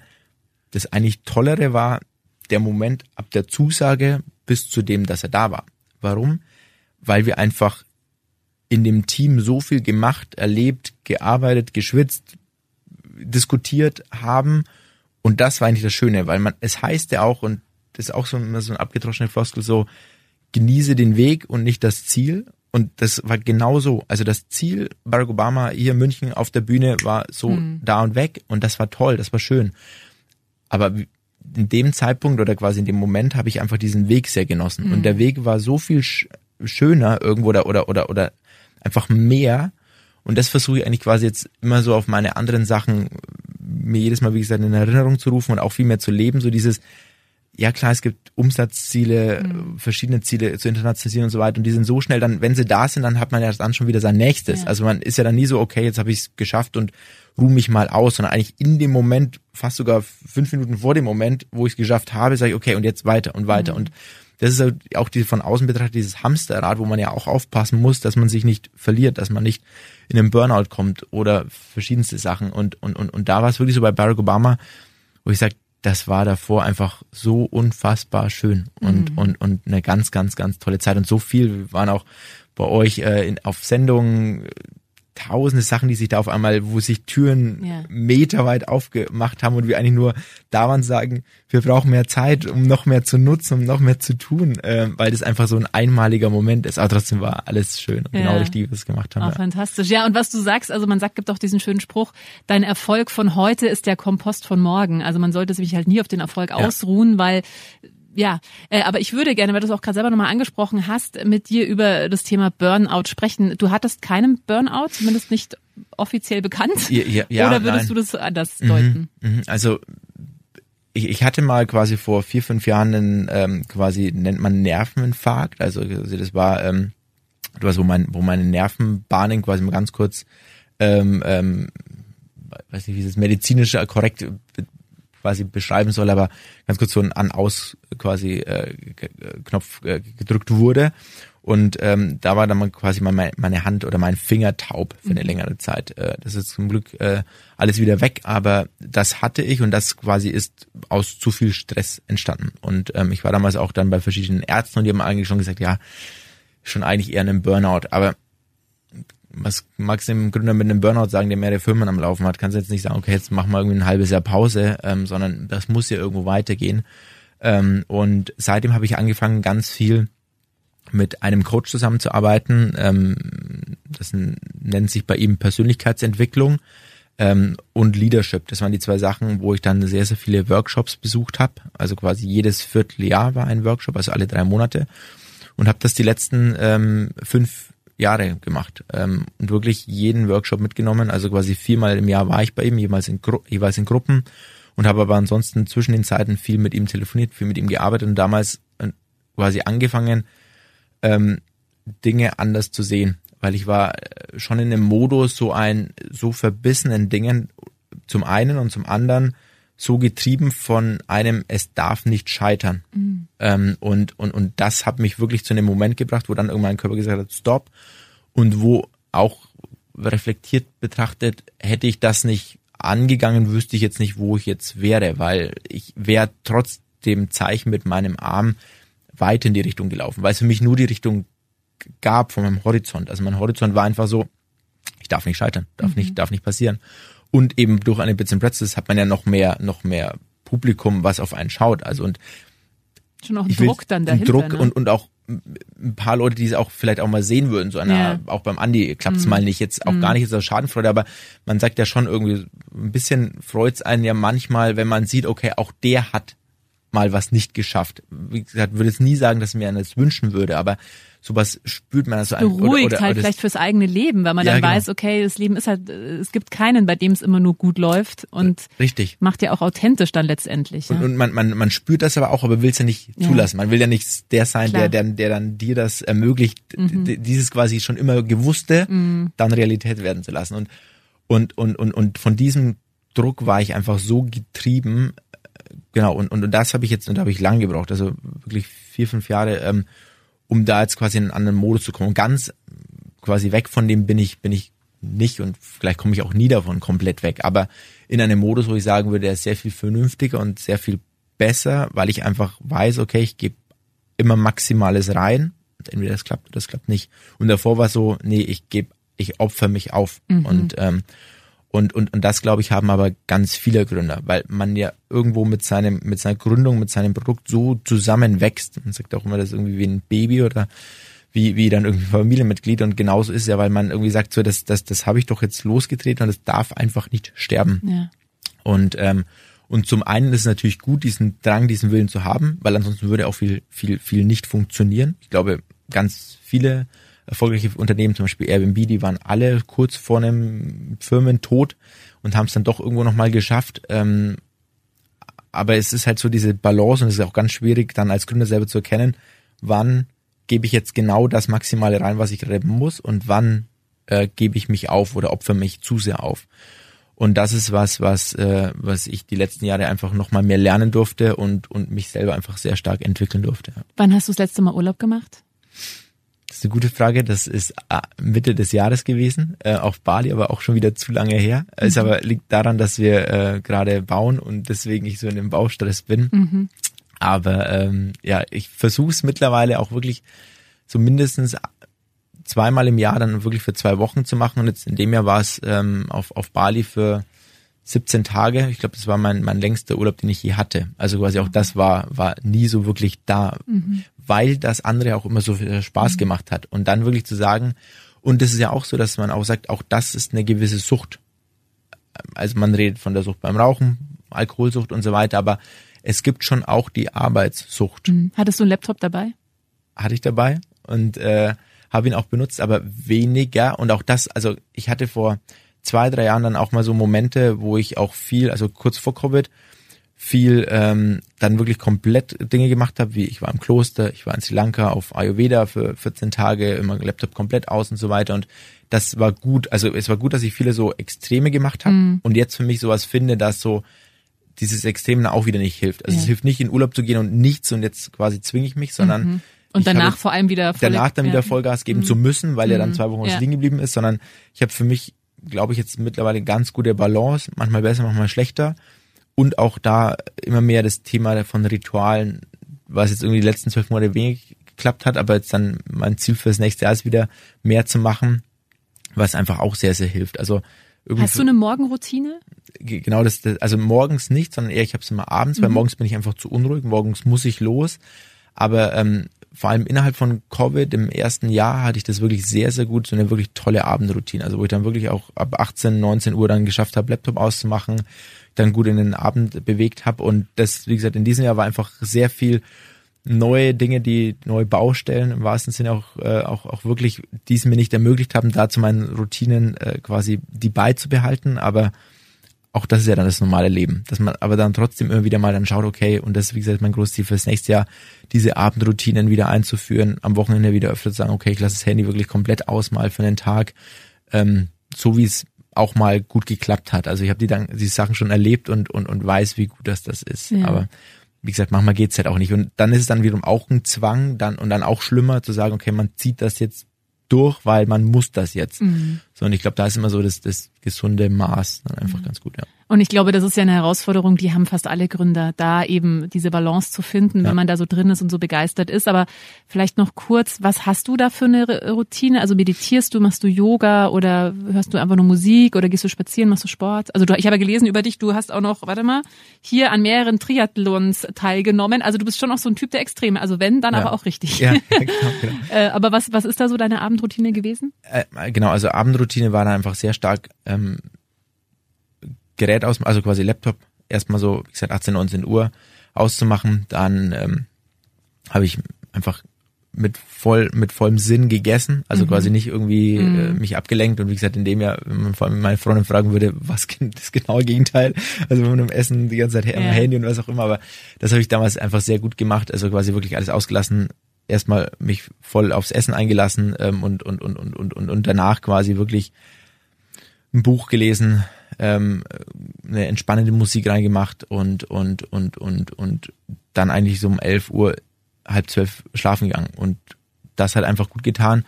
Das eigentlich Tollere war der Moment ab der Zusage bis zu dem, dass er da war. Warum? Weil wir einfach in dem Team so viel gemacht, erlebt, gearbeitet, geschwitzt, diskutiert haben. Und das war eigentlich das Schöne, weil man, es heißt ja auch, und das ist auch so, so ein abgedroschene Floskel, so, genieße den Weg und nicht das Ziel. Und das war genau so. Also das Ziel, Barack Obama hier in München auf der Bühne war so mhm. da und weg. Und das war toll, das war schön. Aber in dem Zeitpunkt oder quasi in dem Moment habe ich einfach diesen Weg sehr genossen. Mhm. Und der Weg war so viel sch schöner irgendwo oder, oder, oder, oder einfach mehr. Und das versuche ich eigentlich quasi jetzt immer so auf meine anderen Sachen mir jedes Mal, wie gesagt, in Erinnerung zu rufen und auch viel mehr zu leben. So dieses, ja klar, es gibt Umsatzziele, mhm. verschiedene Ziele zu internationalisieren und so weiter. Und die sind so schnell, dann, wenn sie da sind, dann hat man ja dann schon wieder sein nächstes. Ja. Also man ist ja dann nie so, okay, jetzt habe ich es geschafft und ruh mich mal aus, sondern eigentlich in dem Moment, fast sogar fünf Minuten vor dem Moment, wo ich es geschafft habe, sage ich, okay, und jetzt weiter und weiter. Mhm. Und das ist halt auch die von außen betrachtet dieses Hamsterrad, wo man ja auch aufpassen muss, dass man sich nicht verliert, dass man nicht in einen Burnout kommt oder verschiedenste Sachen. Und, und, und, und da war es wirklich so bei Barack Obama, wo ich sage, das war davor einfach so unfassbar schön und, mhm. und, und eine ganz, ganz, ganz tolle Zeit. Und so viel, wir waren auch bei euch äh, in, auf Sendungen, tausende Sachen, die sich da auf einmal, wo sich Türen ja. meterweit aufgemacht haben und wir eigentlich nur da waren sagen, wir brauchen mehr Zeit, um noch mehr zu nutzen, um noch mehr zu tun, äh, weil das einfach so ein einmaliger Moment ist. Aber trotzdem war alles schön und genau ja. genau richtig, wie wir es gemacht haben. Auch ja. fantastisch. Ja, und was du sagst, also man sagt, gibt auch diesen schönen Spruch, dein Erfolg von heute ist der Kompost von morgen. Also man sollte sich halt nie auf den Erfolg ausruhen, weil ja, äh, aber ich würde gerne, weil du es auch gerade selber nochmal angesprochen hast, mit dir über das Thema Burnout sprechen. Du hattest keinen Burnout, zumindest nicht offiziell bekannt. Ja, ja, ja, Oder würdest nein. du das anders mhm, deuten? Mhm, also ich, ich hatte mal quasi vor vier, fünf Jahren einen ähm, quasi nennt man Nerveninfarkt. Also, also das war ähm, was, wo mein, wo meine Nervenbahnen quasi mal ganz kurz ähm, ähm, weiß nicht, wie das medizinisch korrekt quasi beschreiben soll, aber ganz kurz so ein An-Aus quasi äh, Knopf äh, gedrückt wurde. Und ähm, da war dann quasi mal meine Hand oder mein Finger taub für eine mhm. längere Zeit. Äh, das ist zum Glück äh, alles wieder weg, aber das hatte ich und das quasi ist aus zu viel Stress entstanden. Und ähm, ich war damals auch dann bei verschiedenen Ärzten und die haben eigentlich schon gesagt, ja, schon eigentlich eher einen Burnout. Aber was magst du dem Gründer mit einem Burnout sagen, der mehrere Firmen am Laufen hat? Kannst du jetzt nicht sagen, okay, jetzt mach mal irgendwie ein halbes Jahr Pause, ähm, sondern das muss ja irgendwo weitergehen. Ähm, und seitdem habe ich angefangen, ganz viel mit einem Coach zusammenzuarbeiten. Ähm, das nennt sich bei ihm Persönlichkeitsentwicklung ähm, und Leadership. Das waren die zwei Sachen, wo ich dann sehr, sehr viele Workshops besucht habe. Also quasi jedes Vierteljahr war ein Workshop, also alle drei Monate. Und habe das die letzten ähm, fünf Jahre gemacht ähm, und wirklich jeden Workshop mitgenommen. Also quasi viermal im Jahr war ich bei ihm, jeweils in, Gru jeweils in Gruppen und habe aber ansonsten zwischen den Zeiten viel mit ihm telefoniert, viel mit ihm gearbeitet und damals äh, quasi angefangen, ähm, Dinge anders zu sehen, weil ich war äh, schon in einem Modus so ein so verbissenen Dingen zum einen und zum anderen so getrieben von einem, es darf nicht scheitern. Mhm. Ähm, und, und, und das hat mich wirklich zu einem Moment gebracht, wo dann irgendwann mein Körper gesagt hat, stopp. Und wo auch reflektiert betrachtet, hätte ich das nicht angegangen, wüsste ich jetzt nicht, wo ich jetzt wäre, weil ich wäre trotz dem Zeichen mit meinem Arm weit in die Richtung gelaufen, weil es für mich nur die Richtung gab von meinem Horizont. Also mein Horizont war einfach so, ich darf nicht scheitern, darf mhm. nicht, darf nicht passieren. Und eben durch eine Bits and Pretzels hat man ja noch mehr, noch mehr Publikum, was auf einen schaut. Also und schon auch ein Druck dann dahinter. Druck ne? und, und auch ein paar Leute, die es auch vielleicht auch mal sehen würden, so einer, ja. auch beim Andi klappt es mm. mal nicht, jetzt auch mm. gar nicht jetzt aus Schadenfreude, aber man sagt ja schon irgendwie, ein bisschen freut es einen ja manchmal, wenn man sieht, okay, auch der hat mal was nicht geschafft. Wie gesagt, würde es nie sagen, dass mir das wünschen würde, aber sowas spürt man also Beruhigt oder, oder, halt oder vielleicht fürs eigene Leben, weil man ja, dann genau. weiß, okay, das Leben ist halt, es gibt keinen, bei dem es immer nur gut läuft und richtig macht ja auch authentisch dann letztendlich. Ja. Und, und man, man, man spürt das aber auch, aber will es ja nicht ja. zulassen. Man will ja nicht der sein, der, der, der dann dir das ermöglicht, mhm. dieses quasi schon immer gewusste, mhm. dann Realität werden zu lassen. Und, und, und, und, und von diesem Druck war ich einfach so getrieben, genau, und, und, und das habe ich jetzt, und da habe ich lange gebraucht, also wirklich vier, fünf Jahre, ähm, um da jetzt quasi in einen anderen Modus zu kommen. Ganz quasi weg von dem bin ich, bin ich nicht und vielleicht komme ich auch nie davon komplett weg, aber in einem Modus, wo ich sagen würde, der ist sehr viel vernünftiger und sehr viel besser, weil ich einfach weiß, okay, ich gebe immer Maximales rein. Entweder das klappt oder das klappt nicht. Und davor war so, nee, ich gebe, ich opfer mich auf. Mhm. Und ähm, und, und, und das, glaube ich, haben aber ganz viele Gründer, weil man ja irgendwo mit seinem, mit seiner Gründung, mit seinem Produkt so zusammenwächst. Man sagt auch immer, das ist irgendwie wie ein Baby oder wie, wie dann irgendwie Familienmitglied und genauso ist es ja, weil man irgendwie sagt, so, das, das, das habe ich doch jetzt losgetreten und es darf einfach nicht sterben. Ja. Und, ähm, und zum einen ist es natürlich gut, diesen Drang, diesen Willen zu haben, weil ansonsten würde auch viel, viel, viel nicht funktionieren. Ich glaube, ganz viele erfolgreiche Unternehmen, zum Beispiel Airbnb, die waren alle kurz vor einem Firmentod und haben es dann doch irgendwo nochmal geschafft. Ähm, aber es ist halt so diese Balance und es ist auch ganz schwierig, dann als Gründer selber zu erkennen, wann gebe ich jetzt genau das Maximale rein, was ich gerade muss und wann äh, gebe ich mich auf oder opfer mich zu sehr auf. Und das ist was, was, äh, was ich die letzten Jahre einfach nochmal mehr lernen durfte und, und mich selber einfach sehr stark entwickeln durfte. Wann hast du das letzte Mal Urlaub gemacht? Das ist eine gute Frage. Das ist äh, Mitte des Jahres gewesen, äh, auf Bali, aber auch schon wieder zu lange her. Mhm. Es aber liegt daran, dass wir äh, gerade bauen und deswegen ich so in dem Baustress bin. Mhm. Aber ähm, ja, ich versuche es mittlerweile auch wirklich so mindestens zweimal im Jahr dann wirklich für zwei Wochen zu machen. Und jetzt in dem Jahr war es ähm, auf, auf Bali für 17 Tage. Ich glaube, das war mein, mein längster Urlaub, den ich je hatte. Also quasi auch das war, war nie so wirklich da, mhm. weil das andere auch immer so viel Spaß mhm. gemacht hat. Und dann wirklich zu sagen, und das ist ja auch so, dass man auch sagt, auch das ist eine gewisse Sucht. Also man redet von der Sucht beim Rauchen, Alkoholsucht und so weiter, aber es gibt schon auch die Arbeitssucht. Mhm. Hattest du einen Laptop dabei? Hatte ich dabei und äh, habe ihn auch benutzt, aber weniger. Und auch das, also ich hatte vor zwei, drei Jahren dann auch mal so Momente, wo ich auch viel, also kurz vor Covid, viel ähm, dann wirklich komplett Dinge gemacht habe, wie ich war im Kloster, ich war in Sri Lanka auf Ayurveda für 14 Tage, immer Laptop komplett aus und so weiter und das war gut, also es war gut, dass ich viele so Extreme gemacht habe mm. und jetzt für mich sowas finde, dass so dieses Extrem auch wieder nicht hilft. Also ja. es hilft nicht in Urlaub zu gehen und nichts und jetzt quasi zwinge ich mich, sondern mhm. Und danach vor allem wieder Voll danach dann wieder Vollgas geben mhm. zu müssen, weil er dann mhm. zwei Wochen ja. liegen geblieben ist, sondern ich habe für mich, glaube ich, jetzt mittlerweile ganz gute Balance, manchmal besser, manchmal schlechter. Und auch da immer mehr das Thema von Ritualen, was jetzt irgendwie die letzten zwölf Monate wenig geklappt hat, aber jetzt dann mein Ziel fürs nächste Jahr ist wieder mehr zu machen, was einfach auch sehr, sehr hilft. Also Hast du eine Morgenroutine? Genau, das, das also morgens nicht, sondern eher ich habe es immer abends, mhm. weil morgens bin ich einfach zu unruhig, morgens muss ich los. Aber ähm, vor allem innerhalb von Covid im ersten Jahr hatte ich das wirklich sehr, sehr gut, so eine wirklich tolle Abendroutine. Also wo ich dann wirklich auch ab 18, 19 Uhr dann geschafft habe, Laptop auszumachen, dann gut in den Abend bewegt habe. Und das, wie gesagt, in diesem Jahr war einfach sehr viel neue Dinge, die neue Baustellen im wahrsten Sinne auch, äh, auch, auch wirklich, die es mir nicht ermöglicht haben, da zu meinen Routinen äh, quasi die beizubehalten. Aber auch das ist ja dann das normale Leben, dass man aber dann trotzdem immer wieder mal dann schaut, okay, und das ist wie gesagt mein großes Ziel fürs nächste Jahr, diese Abendroutinen wieder einzuführen, am Wochenende wieder öfter zu sagen, okay, ich lasse das Handy wirklich komplett aus mal für den Tag, ähm, so wie es auch mal gut geklappt hat. Also ich habe die dann die Sachen schon erlebt und und und weiß, wie gut das das ist. Ja. Aber wie gesagt, manchmal geht's halt auch nicht. Und dann ist es dann wiederum auch ein Zwang, dann und dann auch schlimmer zu sagen, okay, man zieht das jetzt durch, weil man muss das jetzt. Mhm. So, und ich glaube, da ist immer so das, das gesunde Maß dann einfach mhm. ganz gut, ja. Und ich glaube, das ist ja eine Herausforderung, die haben fast alle Gründer, da eben diese Balance zu finden, ja. wenn man da so drin ist und so begeistert ist. Aber vielleicht noch kurz, was hast du da für eine Routine? Also meditierst du, machst du Yoga oder hörst du einfach nur Musik oder gehst du spazieren, machst du Sport? Also du, ich habe ja gelesen über dich, du hast auch noch, warte mal, hier an mehreren Triathlons teilgenommen. Also du bist schon auch so ein Typ der Extreme. Also wenn, dann ja. aber auch richtig. Ja, genau, genau. äh, aber was, was ist da so deine Abendroutine gewesen? Äh, genau, also Abendroutine war dann einfach sehr stark ähm, Gerät aus, also quasi Laptop, erstmal so, wie gesagt, 18, 19 Uhr auszumachen. Dann ähm, habe ich einfach mit voll mit vollem Sinn gegessen, also mhm. quasi nicht irgendwie mhm. äh, mich abgelenkt und wie gesagt in dem Jahr, wenn man vor allem meine Freundin fragen würde, was das genaue Gegenteil, also wenn man im Essen die ganze Zeit am ja. Handy und was auch immer, aber das habe ich damals einfach sehr gut gemacht, also quasi wirklich alles ausgelassen, erstmal mich voll aufs Essen eingelassen ähm, und, und, und, und, und, und, und danach quasi wirklich ein Buch gelesen, ähm, eine entspannende Musik reingemacht und, und, und, und, und dann eigentlich so um elf Uhr, halb zwölf schlafen gegangen. Und das hat einfach gut getan.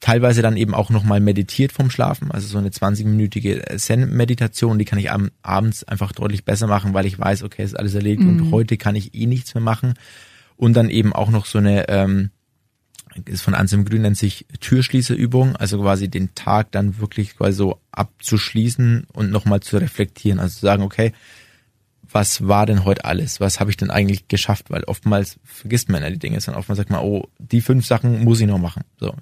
Teilweise dann eben auch nochmal meditiert vom Schlafen, also so eine 20-minütige Zen-Meditation, die kann ich am, abends einfach deutlich besser machen, weil ich weiß, okay, ist alles erledigt mhm. und heute kann ich eh nichts mehr machen. Und dann eben auch noch so eine ähm, ist von Anselm Grün nennt sich Türschließerübung, also quasi den Tag dann wirklich quasi so abzuschließen und nochmal zu reflektieren, also zu sagen, okay, was war denn heute alles? Was habe ich denn eigentlich geschafft? Weil oftmals vergisst man ja die Dinge, sondern oftmals sagt man, oh, die fünf Sachen muss ich noch machen. So.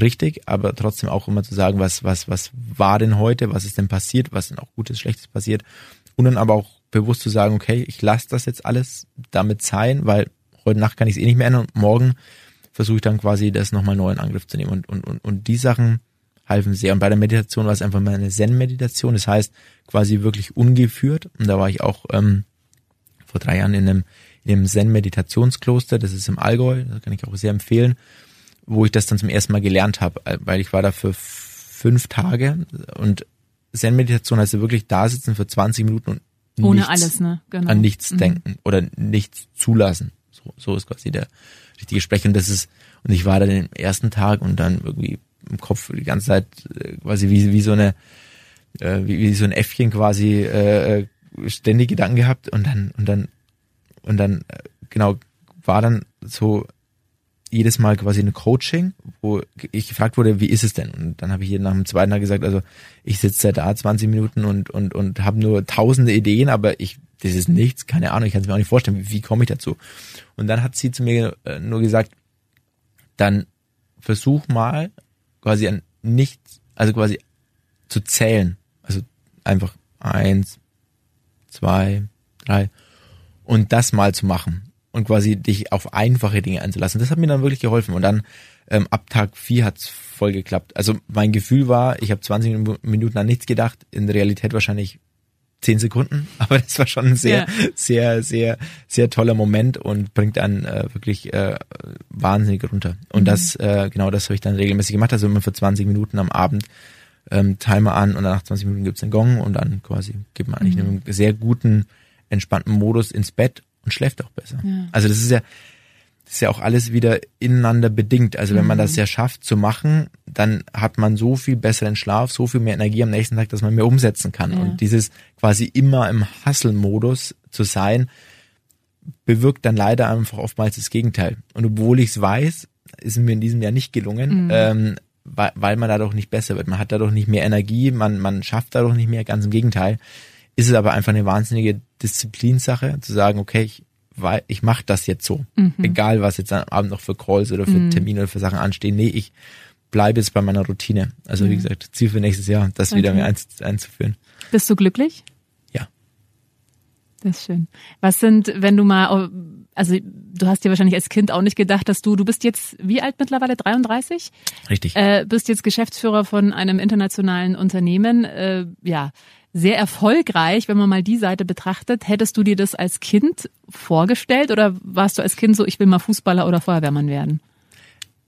Richtig, aber trotzdem auch immer zu sagen, was, was, was war denn heute? Was ist denn passiert? Was denn auch Gutes, Schlechtes passiert? Und dann aber auch bewusst zu sagen, okay, ich lasse das jetzt alles damit sein, weil heute Nacht kann ich es eh nicht mehr ändern und morgen versuche ich dann quasi das nochmal neu in Angriff zu nehmen. Und, und, und, und die Sachen halfen sehr. Und bei der Meditation war es einfach mal eine Zen-Meditation, das heißt quasi wirklich ungeführt. Und da war ich auch ähm, vor drei Jahren in einem, in einem Zen-Meditationskloster, das ist im Allgäu, das kann ich auch sehr empfehlen, wo ich das dann zum ersten Mal gelernt habe, weil ich war da für fünf Tage und Zen-Meditation heißt ja wirklich da sitzen für 20 Minuten und Ohne nichts, alles, ne? Genau. an nichts Mhm. denken oder nichts zulassen. So, so ist quasi der richtige Sprech. Und das ist, und ich war dann im ersten Tag und dann irgendwie im Kopf die ganze Zeit äh, quasi wie, wie so eine, äh, wie, wie so ein Äffchen quasi äh, äh, ständig Gedanken gehabt und dann, und dann, und dann, äh, genau, war dann so jedes Mal quasi ein Coaching, wo ich gefragt wurde, wie ist es denn? Und dann habe ich hier nach dem zweiten Tag gesagt, also ich sitze da 20 Minuten und und und habe nur tausende Ideen, aber ich das ist nichts, keine Ahnung, ich kann es mir auch nicht vorstellen, wie, wie komme ich dazu? Und dann hat sie zu mir äh, nur gesagt, dann versuch mal quasi an nichts, also quasi zu zählen, also einfach eins, zwei, drei und das mal zu machen und quasi dich auf einfache Dinge einzulassen. Das hat mir dann wirklich geholfen und dann ähm, ab Tag vier hat's voll geklappt. Also mein Gefühl war, ich habe 20 Minu- Minuten an nichts gedacht, in der Realität wahrscheinlich 10 Sekunden, aber das war schon ein sehr, Ja. sehr, sehr, sehr toller Moment und bringt dann äh, wirklich äh, wahnsinnig runter. Und Mhm. das, äh, genau das habe ich dann regelmäßig gemacht, also immer für 20 Minuten am Abend ähm, Timer an und nach 20 Minuten gibt's einen Gong und dann quasi geht man eigentlich in einem sehr guten, entspannten Modus ins Bett und schläft auch besser. Ja. Also das ist ja, das ist ja auch alles wieder ineinander bedingt. Also wenn man das ja schafft zu machen, dann hat man so viel besseren Schlaf, so viel mehr Energie am nächsten Tag, dass man mehr umsetzen kann. Ja. Und dieses quasi immer im Hustle-Modus zu sein, bewirkt dann leider einfach oftmals das Gegenteil. Und obwohl ich es weiß, ist mir in diesem Jahr nicht gelungen, ähm, weil, weil man dadurch nicht besser wird. Man hat dadurch nicht mehr Energie, man, man schafft dadurch nicht mehr, ganz im Gegenteil. Ist es aber einfach eine wahnsinnige Disziplinsache, zu sagen, okay, ich, weil ich mache das jetzt so. Egal, was jetzt am Abend noch für Calls oder für Termine oder für Sachen anstehen. Nee, ich bleibe jetzt bei meiner Routine. Also wie gesagt, Ziel für nächstes Jahr, das wieder Okay. mehr einz, einzuführen. Bist du glücklich? Ja. Das ist schön. Was sind, wenn du mal, also du hast dir wahrscheinlich als Kind auch nicht gedacht, dass du, du bist jetzt wie alt mittlerweile? 33? Richtig. Äh, bist jetzt Geschäftsführer von einem internationalen Unternehmen. Äh, ja, sehr erfolgreich, wenn man mal die Seite betrachtet. Hättest du dir das als Kind vorgestellt oder warst du als Kind so, ich will mal Fußballer oder Feuerwehrmann werden?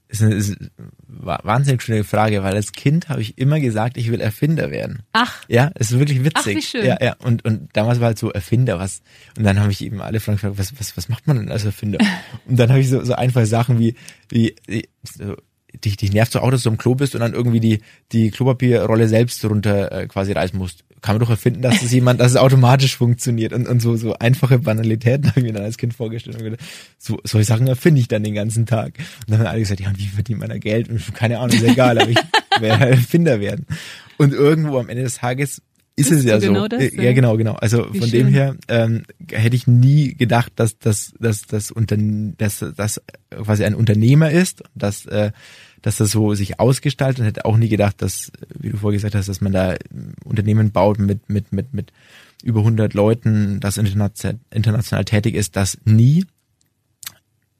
ist eine, ist eine wa- wahnsinnig schöne Frage, weil als Kind habe ich immer gesagt, ich will Erfinder werden. Ach, Ja, es ist wirklich witzig. Ach, wie schön. Ja, ja. Und, und damals war halt so Erfinder, was. Und dann habe ich eben alle Fragen gefragt, was, was, was macht man denn als Erfinder? Und dann habe ich so, so einfache Sachen wie, wie, wie so, dich, dich nervt so auch, dass du im Klo bist und dann irgendwie die, die Klopapierrolle selbst runter äh, quasi reißen musst. Kann man doch erfinden, dass es jemand, dass es automatisch funktioniert und, und so, so einfache Banalitäten habe ich mir dann als Kind vorgestellt und gedacht, so, solche Sachen erfinde ich dann den ganzen Tag. Und dann haben alle gesagt, ja, und wie verdient man da Geld? Und keine Ahnung, ist egal, aber ich werde Erfinder werden. Und irgendwo am Ende des Tages ist es ja so. genau das, ja, genau, genau. Also Wie von schön. dem her ähm, hätte ich nie gedacht, dass das dass das Unterne dass das quasi ein Unternehmer ist, dass äh, dass das so sich ausgestaltet. Und hätte auch nie gedacht, dass, wie du vorher gesagt hast, dass man da Unternehmen baut mit mit mit mit über 100 Leuten, das international, international tätig ist, das nie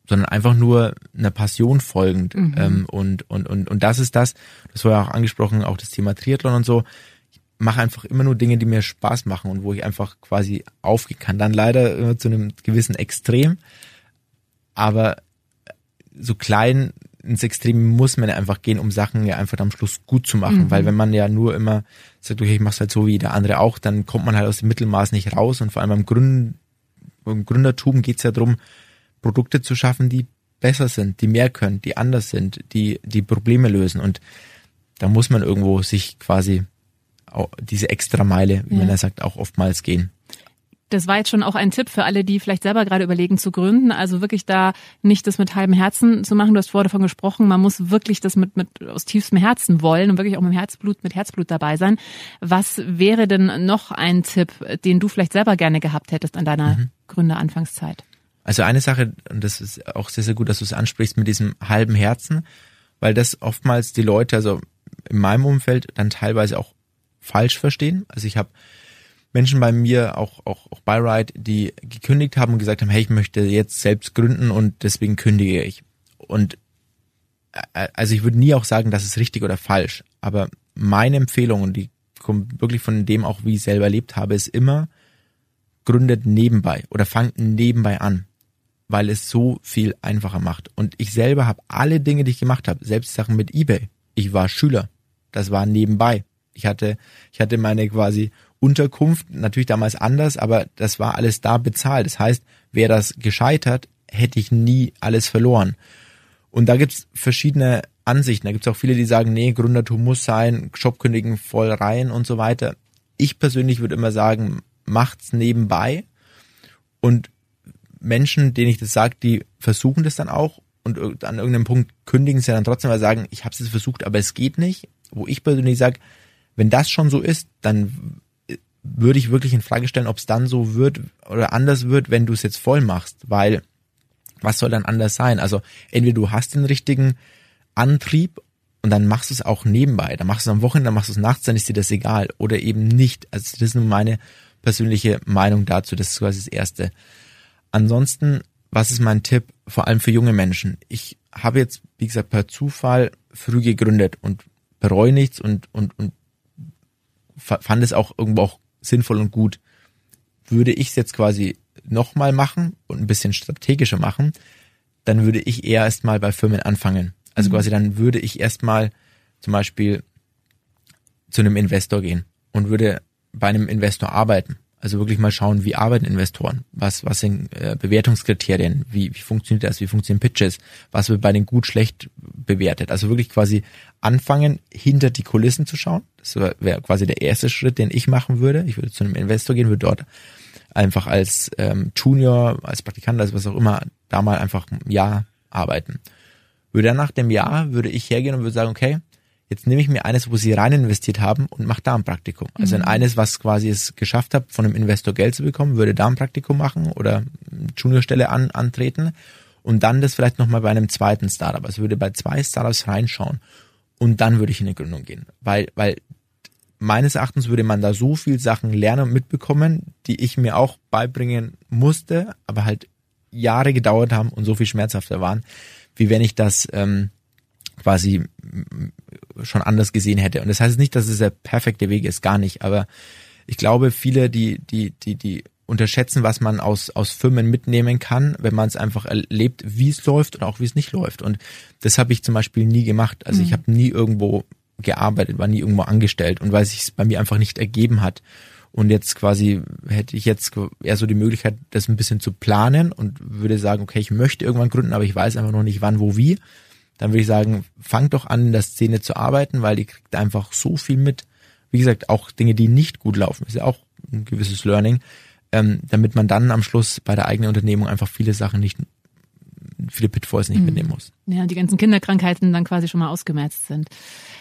sondern einfach nur einer Passion folgend. Ähm, und, und, und, und das ist das, das war ja auch angesprochen, auch das Thema Triathlon und so. Mache einfach immer nur Dinge, die mir Spaß machen und wo ich einfach quasi aufgehen kann. Dann leider immer zu einem gewissen Extrem. Aber so klein ins Extrem muss man ja einfach gehen, um Sachen ja einfach am Schluss gut zu machen. Weil wenn man ja nur immer sagt, okay, ich mach's halt so wie der andere auch, dann kommt man halt aus dem Mittelmaß nicht raus. Und vor allem beim, Gründen, beim Gründertum geht's ja drum Produkte zu schaffen, die besser sind, die mehr können, die anders sind, die die Probleme lösen. Und da muss man irgendwo sich quasi diese extra Meile, wie Ja. man ja sagt, auch oftmals gehen. Das war jetzt schon auch ein Tipp für alle, die vielleicht selber gerade überlegen zu gründen. Also wirklich da nicht das mit halbem Herzen zu machen. Du hast vorher davon gesprochen, man muss wirklich das mit, mit aus tiefstem Herzen wollen und wirklich auch mit Herzblut, mit Herzblut dabei sein. Was wäre denn noch ein Tipp, den du vielleicht selber gerne gehabt hättest an deiner Gründeranfangszeit? Also eine Sache, und das ist auch sehr, sehr gut, dass du es ansprichst mit diesem halben Herzen, weil das oftmals die Leute, also in meinem Umfeld, dann teilweise auch falsch verstehen. Also ich habe Menschen bei mir, auch, auch, auch bei Ride, die gekündigt haben und gesagt haben, hey, ich möchte jetzt selbst gründen und deswegen kündige ich. Und äh, also ich würde nie auch sagen, das ist richtig oder falsch, aber meine Empfehlung, und die kommt wirklich von dem auch, wie ich selber erlebt habe, ist immer, gründet nebenbei oder fangt nebenbei an, weil es so viel einfacher macht. Und ich selber habe alle Dinge, die ich gemacht habe, selbst Sachen mit eBay. Ich war Schüler, das war nebenbei. Ich hatte, ich hatte meine quasi Unterkunft, natürlich damals anders, aber das war alles da bezahlt. Das heißt, wäre das gescheitert, hätte ich nie alles verloren. Und da gibt's verschiedene Ansichten. Da gibt's auch viele, die sagen, nee, Gründertum muss sein, Job kündigen voll rein und so weiter. Ich persönlich würde immer sagen, macht's nebenbei. Und Menschen, denen ich das sage, die versuchen das dann auch und an irgendeinem Punkt kündigen sie dann trotzdem, weil sagen, ich habe es versucht, aber es geht nicht. Wo ich persönlich sage, wenn das schon so ist, dann würde ich wirklich in Frage stellen, ob es dann so wird oder anders wird, wenn du es jetzt voll machst, weil was soll dann anders sein? Also entweder du hast den richtigen Antrieb und dann machst du es auch nebenbei, dann machst du es am Wochenende, dann machst du es nachts, dann ist dir das egal oder eben nicht. Also das ist nur meine persönliche Meinung dazu, das ist quasi das Erste. Ansonsten, was ist mein Tipp, vor allem für junge Menschen? Ich habe jetzt, wie gesagt, per Zufall früh gegründet und bereue nichts und, und, und fand es auch irgendwo auch sinnvoll und gut. Würde ich es jetzt quasi nochmal machen und ein bisschen strategischer machen, dann würde ich eher erstmal bei Firmen anfangen. Also mhm. quasi dann würde ich erstmal zum Beispiel zu einem Investor gehen und würde bei einem Investor arbeiten. Also wirklich mal schauen, wie arbeiten Investoren, was, was sind äh, Bewertungskriterien, wie, wie funktioniert das, wie funktionieren Pitches, was wird bei den gut schlecht bewertet. Also wirklich quasi anfangen, hinter die Kulissen zu schauen. Das wäre quasi der erste Schritt, den ich machen würde. Ich würde zu einem Investor gehen, würde dort einfach als ähm, Junior, als Praktikant, als was auch immer, da mal einfach ein Jahr arbeiten. Würde dann nach dem Jahr, würde ich hergehen und würde sagen, okay, jetzt nehme ich mir eines, wo sie rein investiert haben und mache da ein Praktikum. Also in eines, was quasi es geschafft habe, von einem Investor Geld zu bekommen, würde da ein Praktikum machen oder Juniorstelle an, antreten und dann das vielleicht nochmal bei einem zweiten Startup. Also würde bei zwei Startups reinschauen und dann würde ich in eine Gründung gehen. Weil, weil meines Erachtens würde man da so viel Sachen lernen und mitbekommen, die ich mir auch beibringen musste, aber halt Jahre gedauert haben und so viel schmerzhafter waren, wie wenn ich das ähm, quasi schon anders gesehen hätte. Und das heißt nicht, dass es der perfekte Weg ist, gar nicht. Aber ich glaube, viele, die, die, die, die unterschätzen, was man aus, aus Firmen mitnehmen kann, wenn man es einfach erlebt, wie es läuft und auch wie es nicht läuft. Und das habe ich zum Beispiel nie gemacht. Also mhm. ich habe nie irgendwo gearbeitet, war nie irgendwo angestellt und weil sich es bei mir einfach nicht ergeben hat. Und jetzt quasi hätte ich jetzt eher so die Möglichkeit, das ein bisschen zu planen und würde sagen, okay, ich möchte irgendwann gründen, aber ich weiß einfach noch nicht wann, wo, wie. Dann würde ich sagen, fang doch an, in der Szene zu arbeiten, weil die kriegt einfach so viel mit. Wie gesagt, auch Dinge, die nicht gut laufen, ist ja auch ein gewisses Learning, ähm, damit man dann am Schluss bei der eigenen Unternehmung einfach viele Sachen nicht viele Pitfalls nicht mhm. mitnehmen muss. Ja, die ganzen Kinderkrankheiten dann quasi schon mal ausgemerzt sind.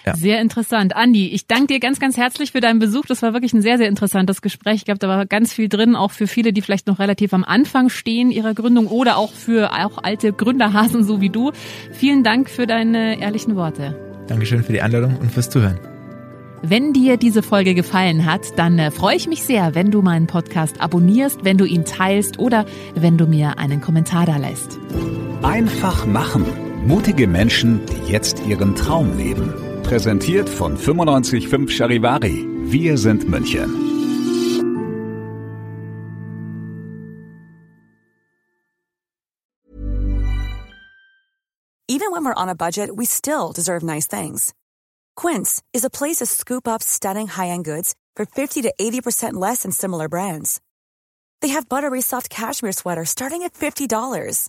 Ja. Sehr interessant. Andi, ich danke dir ganz, ganz herzlich für deinen Besuch. Das war wirklich ein sehr, sehr interessantes Gespräch. Ich glaube, da war ganz viel drin, auch für viele, die vielleicht noch relativ am Anfang stehen ihrer Gründung oder auch für auch alte Gründerhasen so wie du. Vielen Dank für deine ehrlichen Worte. Dankeschön für die Einladung und fürs Zuhören. Wenn dir diese Folge gefallen hat, dann äh, freue ich mich sehr, wenn du meinen Podcast abonnierst, wenn du ihn teilst oder wenn du mir einen Kommentar da lässt. Einfach machen. Mutige Menschen, die jetzt ihren Traum leben. Präsentiert von 955 Charivari. Wir sind München. Even when we're on a budget, we still deserve nice things. Quince is a place to scoop up stunning high-end goods for 50 to 80% less than similar brands. They have buttery soft cashmere sweaters starting at $50,